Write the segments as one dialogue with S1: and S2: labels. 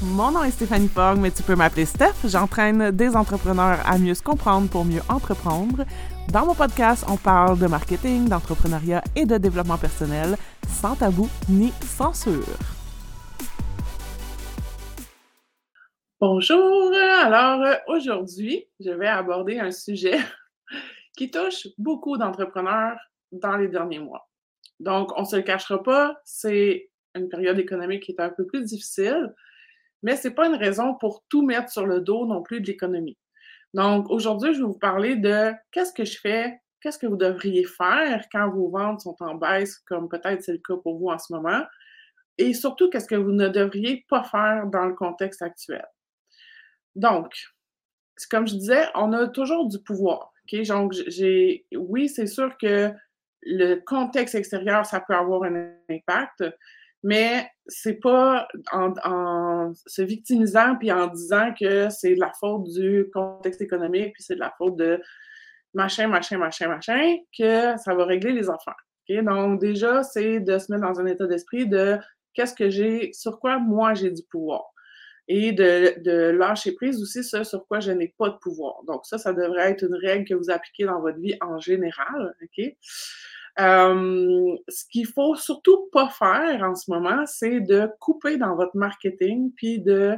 S1: Mon nom est Stéphanie Fogg, mais tu peux m'appeler Steph. J'entraîne des entrepreneurs à mieux se comprendre pour mieux entreprendre. Dans mon podcast, on parle de marketing, d'entrepreneuriat et de développement personnel, sans tabou ni censure. Bonjour! Alors aujourd'hui, je vais aborder un sujet qui touche beaucoup d'entrepreneurs dans les derniers mois. Donc, on ne se le cachera pas, c'est une période économique qui est un peu plus difficile, mais ce n'est pas une raison pour tout mettre sur le dos non plus de l'économie. Donc, aujourd'hui, je vais vous parler de qu'est-ce que je fais, qu'est-ce que vous devriez faire quand vos ventes sont en baisse, comme peut-être c'est le cas pour vous en ce moment, et surtout, qu'est-ce que vous ne devriez pas faire dans le contexte actuel. Donc, comme je disais, on a toujours du pouvoir. OK? Donc, j'ai, oui, c'est sûr que le contexte extérieur, ça peut avoir un impact, mais c'est pas en, se victimisant puis en disant que c'est de la faute du contexte économique puis c'est de la faute de machin, machin, machin, machin que ça va régler les affaires. Donc, déjà, c'est de se mettre dans un état d'esprit de qu'est-ce que j'ai, sur quoi moi j'ai du pouvoir. Et de, de lâcher prise aussi ce sur quoi je n'ai pas de pouvoir. Donc, ça, ça devrait être une règle que vous appliquez dans votre vie en général. OK? Euh, ce qu'il faut surtout pas faire en ce moment, c'est de couper dans votre marketing puis de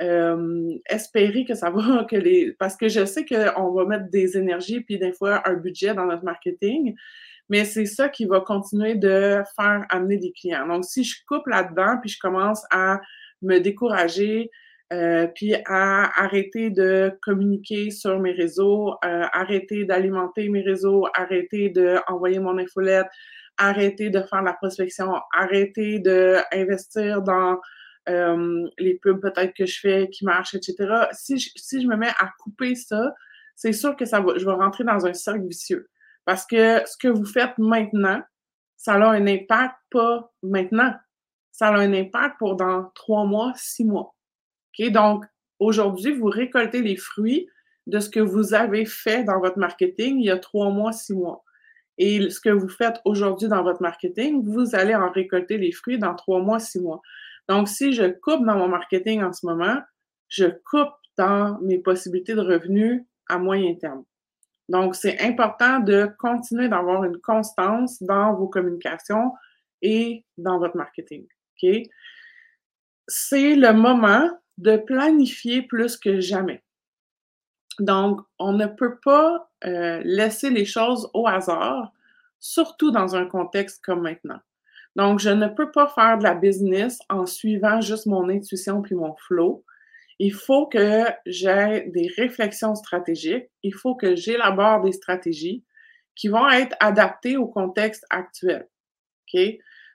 S1: euh, espérer que ça va, que les. Parce que je sais qu'on va mettre des énergies puis des fois un budget dans notre marketing, mais c'est ça qui va continuer de faire amener des clients. Donc, si je coupe là-dedans puis je commence à me décourager, euh, puis à arrêter de communiquer sur mes réseaux, euh, arrêter d'alimenter mes réseaux, arrêter d'envoyer mon infolette, arrêter de faire la prospection, arrêter d'investir dans euh, les pubs peut-être que je fais qui marchent, etc. Si je, si je me mets à couper ça, c'est sûr que ça va, je vais rentrer dans un cercle vicieux. Parce que ce que vous faites maintenant, ça a un impact pas maintenant. Ça a un impact pour dans trois mois, six mois. Donc, aujourd'hui, vous récoltez les fruits de ce que vous avez fait dans votre marketing il y a trois mois, six mois. Et ce que vous faites aujourd'hui dans votre marketing, vous allez en récolter les fruits dans trois mois, six mois. Donc, si je coupe dans mon marketing en ce moment, je coupe dans mes possibilités de revenus à moyen terme. Donc, c'est important de continuer d'avoir une constance dans vos communications et dans votre marketing. C'est le moment de planifier plus que jamais. Donc, on ne peut pas euh, laisser les choses au hasard, surtout dans un contexte comme maintenant. Donc, je ne peux pas faire de la business en suivant juste mon intuition puis mon flow. Il faut que j'ai des réflexions stratégiques. Il faut que j'élabore des stratégies qui vont être adaptées au contexte actuel.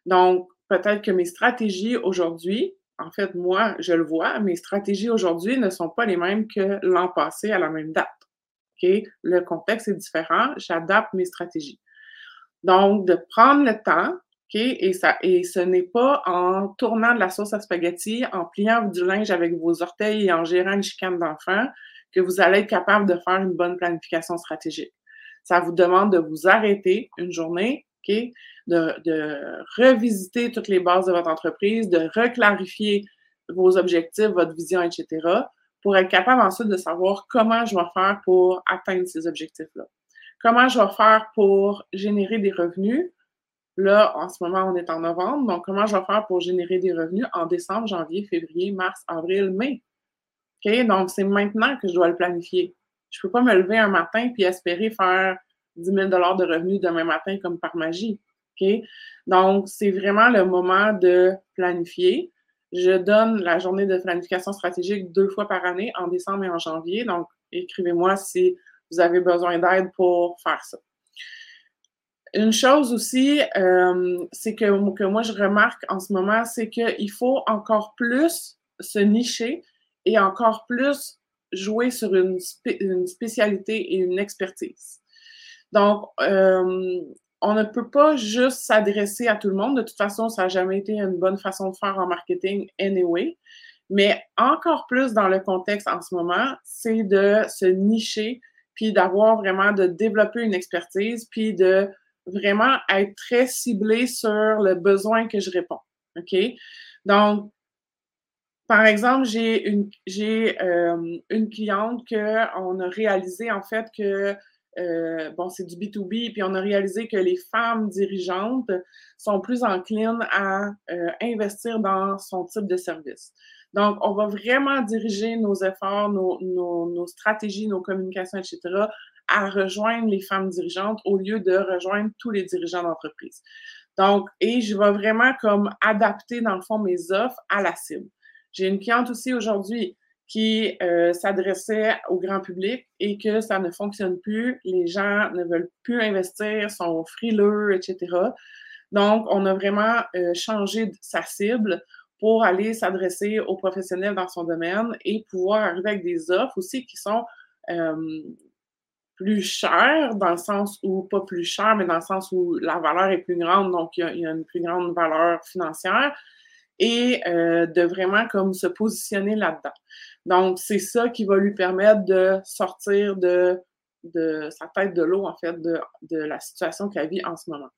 S1: Donc, peut-être que mes stratégies aujourd'hui en fait, moi, je le vois, mes stratégies aujourd'hui ne sont pas les mêmes que l'an passé à la même date. Le contexte est différent, j'adapte mes stratégies. Donc, de prendre le temps, OK? Et, ça, et ce n'est pas en tournant de la sauce à spaghetti, en pliant du linge avec vos orteils et en gérant une chicane d'enfant que vous allez être capable de faire une bonne planification stratégique. Ça vous demande de vous arrêter une journée, De, revisiter toutes les bases de votre entreprise, de reclarifier vos objectifs, votre vision, etc., pour être capable ensuite de savoir comment je vais faire pour atteindre ces objectifs-là. Comment je vais faire pour générer des revenus? Là, en ce moment, on est en novembre, donc comment je vais faire pour générer des revenus en décembre, janvier, février, mars, avril, mai? Donc, c'est maintenant que je dois le planifier. Je ne peux pas me lever un matin puis espérer faire 10 000 de revenus demain matin comme par magie. Donc, c'est vraiment le moment de planifier. Je donne la journée de planification stratégique deux fois par année, en décembre et en janvier. Donc, écrivez-moi si vous avez besoin d'aide pour faire ça. Une chose aussi, euh, c'est que, moi je remarque en ce moment, c'est qu'il faut encore plus se nicher et encore plus jouer sur une spécialité et une expertise. Donc, euh, on ne peut pas juste s'adresser à tout le monde. De toute façon, ça n'a jamais été une bonne façon de faire en marketing anyway. Mais encore plus dans le contexte en ce moment, c'est de se nicher, puis d'avoir vraiment, de développer une expertise, puis de vraiment être très ciblé sur le besoin que je réponds. OK? Donc, Par exemple, j'ai une, euh, une cliente qu'on a réalisé en fait que euh, bon, c'est du B2B, puis on a réalisé que les femmes dirigeantes sont plus enclines à euh, investir dans son type de service. Donc, on va vraiment diriger nos efforts, nos, nos, nos stratégies, nos communications, etc., à rejoindre les femmes dirigeantes au lieu de rejoindre tous les dirigeants d'entreprise. Donc, et je vais vraiment comme adapter, dans le fond, mes offres à la cible. J'ai une cliente aussi aujourd'hui qui euh, s'adressait au grand public et que ça ne fonctionne plus. Les gens ne veulent plus investir, sont frileux, etc. Donc, on a vraiment euh, changé sa cible pour aller s'adresser aux professionnels dans son domaine et pouvoir arriver avec des offres aussi qui sont euh, plus chères, dans le sens où, pas plus chères, mais dans le sens où la valeur est plus grande, donc il y a, une plus grande valeur financière, et de vraiment comme se positionner là-dedans. Donc, c'est ça qui va lui permettre de sortir de, de sa tête de l'eau, en fait, de, de la situation qu'elle vit en ce moment.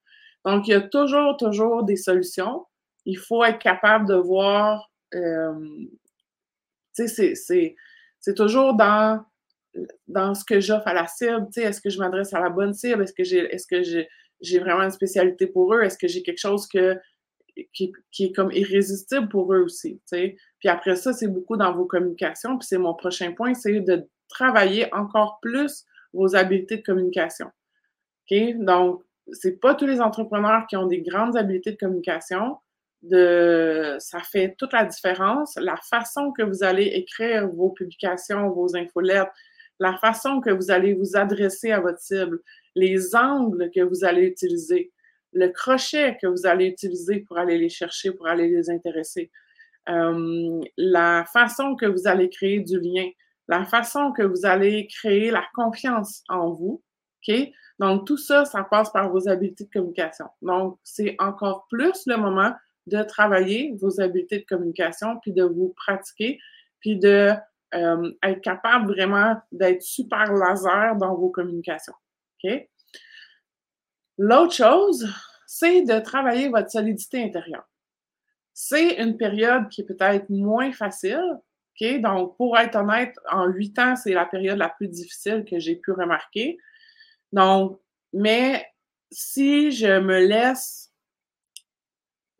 S1: Donc, il y a toujours, toujours des solutions. Il faut être capable de voir, euh, tu sais, c'est toujours dans, dans ce que j'offre à la cible, tu sais, est-ce que je m'adresse à la bonne cible? Est-ce que j'ai j'ai vraiment une spécialité pour eux? Est-ce que j'ai quelque chose que qui, est comme irrésistible pour eux aussi. sais? Puis après ça, c'est beaucoup dans vos communications. Puis c'est mon prochain point, c'est de travailler encore plus vos habiletés de communication. OK? Donc, c'est pas tous les entrepreneurs qui ont des grandes habiletés de communication. Ça fait toute la différence. La façon que vous allez écrire vos publications, vos infolettes, la façon que vous allez vous adresser à votre cible, les angles que vous allez utiliser le crochet que vous allez utiliser pour aller les chercher, pour aller les intéresser, euh, la façon que vous allez créer du lien, la façon que vous allez créer la confiance en vous. OK? Donc, tout ça, ça passe par vos habiletés de communication. Donc, c'est encore plus le moment de travailler vos habiletés de communication, puis de vous pratiquer, puis de euh, être capable vraiment d'être super laser dans vos communications. OK? L'autre chose, c'est de travailler votre solidité intérieure. C'est une période qui est peut-être moins facile. Donc, pour être honnête, en huit ans, c'est la période la plus difficile que j'ai pu remarquer. Donc, mais si je me laisse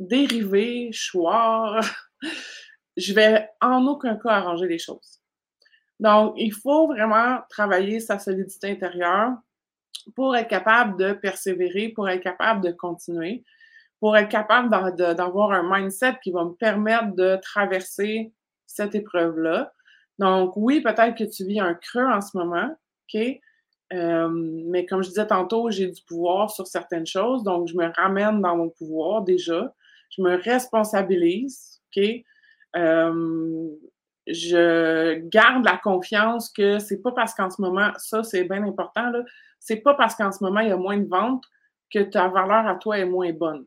S1: dériver, choir, je vais en aucun cas arranger les choses. Donc, il faut vraiment travailler sa solidité intérieure pour être capable de persévérer, pour être capable de continuer, pour être capable d'avoir un mindset qui va me permettre de traverser cette épreuve-là. Donc, oui, peut-être que tu vis un creux en ce moment, OK? Euh, mais comme je disais tantôt, j'ai du pouvoir sur certaines choses, donc je me ramène dans mon pouvoir déjà. Je me responsabilise, OK? Euh, je garde la confiance que c'est pas parce qu'en ce moment, ça c'est bien important, là, c'est pas parce qu'en ce moment il y a moins de ventes que ta valeur à toi est moins bonne.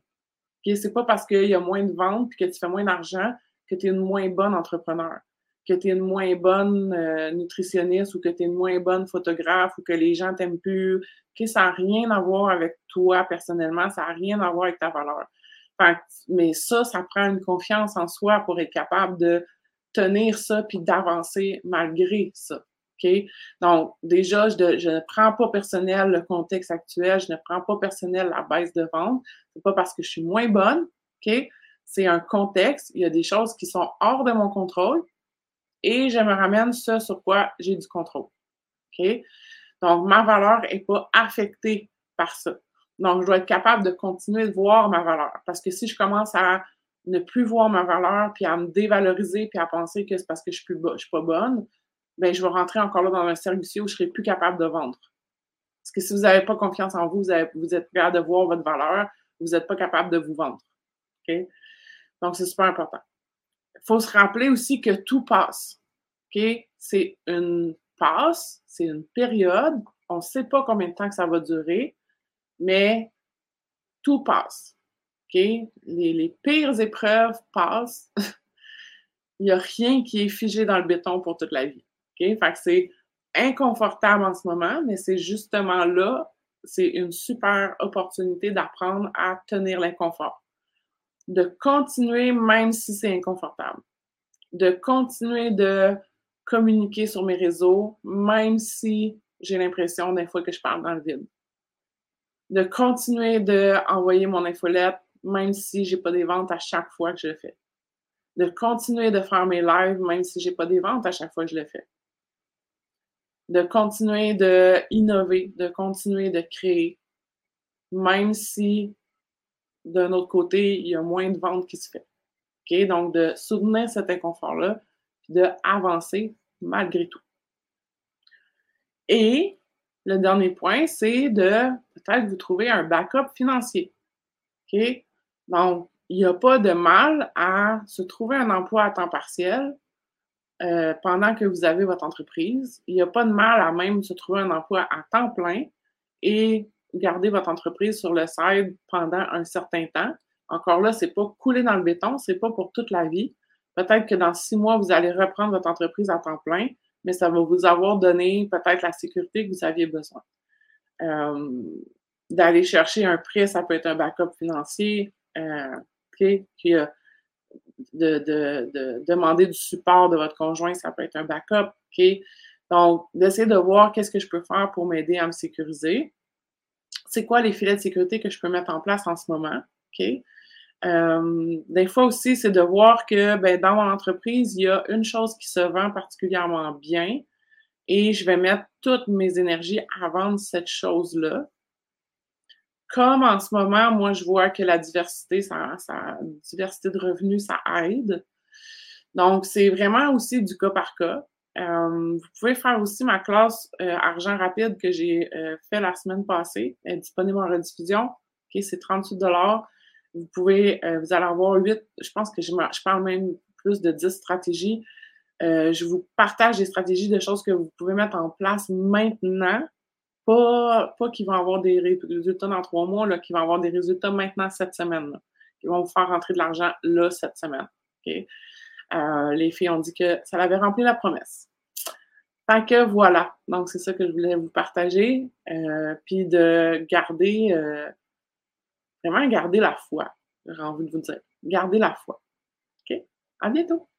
S1: Okay? C'est pas parce qu'il y a moins de ventes et que tu fais moins d'argent que tu es une moins bonne entrepreneur, que tu es une moins bonne euh, nutritionniste ou que tu es une moins bonne photographe ou que les gens t'aiment plus. Okay? Ça n'a rien à voir avec toi personnellement, ça n'a rien à voir avec ta valeur. mais ça, ça prend une confiance en soi pour être capable de tenir ça puis d'avancer malgré ça. Donc, déjà, je, ne prends pas personnel le contexte actuel, je ne prends pas personnel la baisse de vente. C'est pas parce que je suis moins bonne? C'est un contexte, il y a des choses qui sont hors de mon contrôle et je me ramène ce sur quoi j'ai du contrôle. Donc, ma valeur n'est pas affectée par ça. Donc, je dois être capable de continuer de voir ma valeur. Parce que si je commence à ne plus voir ma valeur, puis à me dévaloriser, puis à penser que c'est parce que je suis, suis pas bonne, ben, je vais rentrer encore là dans un cercle où je ne serai plus capable de vendre. Parce que si vous n'avez pas confiance en vous, vous, êtes capable de voir votre valeur, vous n'êtes pas capable de vous vendre. Donc, c'est super important. Il faut se rappeler aussi que tout passe. C'est une passe, c'est une période. On ne sait pas combien de temps que ça va durer, mais tout passe. Les pires épreuves passent. Il n'y a rien qui est figé dans le béton pour toute la vie. C'est inconfortable en ce moment, mais c'est justement là, c'est une super opportunité d'apprendre à tenir l'inconfort. De continuer même si c'est inconfortable. de continuer de communiquer sur mes réseaux, même si j'ai l'impression des fois que je parle dans le vide. De continuer d'envoyer mon infolette, même si j'ai pas des ventes à chaque fois que je le fais. De continuer de faire mes lives, même si j'ai pas des ventes à chaque fois que je le fais. De continuer d'innover, de continuer de créer, même si d'un autre côté, il y a moins de ventes qui se fait. Donc, de soutenir cet inconfort-là, puis d'avancer malgré tout. Et le dernier point, c'est de peut-être vous trouver un backup financier. OK? Donc, il n'y a pas de mal à se trouver un emploi à temps partiel euh, pendant que vous avez votre entreprise. Il n'y a pas de mal à même se trouver un emploi à temps plein et garder votre entreprise sur le side pendant un certain temps. Encore là, c'est pas couler dans le béton, c'est pas pour toute la vie. Peut-être que dans six mois, vous allez reprendre votre entreprise à temps plein, mais ça va vous avoir donné peut-être la sécurité que vous aviez besoin. Euh, d'aller chercher un prêt, ça peut être un backup financier. Euh, euh de, de, de, demander du support de votre conjoint, ça peut être un backup. Donc, d'essayer de voir qu'est-ce que je peux faire pour m'aider à me sécuriser c'est quoi les filets de sécurité que je peux mettre en place en ce moment. OK? Euh, des fois aussi, c'est de voir que ben, dans mon entreprise, il y a une chose qui se vend particulièrement bien et je vais mettre toutes mes énergies à vendre cette chose-là. Comme en ce moment, moi, je vois que la diversité, ça, ça diversité de revenus, ça aide. Donc, c'est vraiment aussi du cas par cas. Euh, vous pouvez faire aussi ma classe euh, argent rapide que j'ai euh, fait la semaine passée. Elle est disponible en rediffusion. Okay, c'est 38 Vous pouvez, vous allez avoir 8, je pense que je, je parle même plus de 10 stratégies. je vous partage des stratégies de choses que vous pouvez mettre en place maintenant. Pas, pas qui vont avoir des résultats dans trois mois, là, qui vont avoir des résultats maintenant cette semaine. qui vont vous faire rentrer de l'argent là cette semaine. Okay? Euh, les filles ont dit que ça avait rempli la promesse. Fait que voilà. Donc, c'est ça que je voulais vous partager. Euh, puis de garder, euh, vraiment garder la foi. J'ai envie de vous dire. Garder la foi. OK? À bientôt!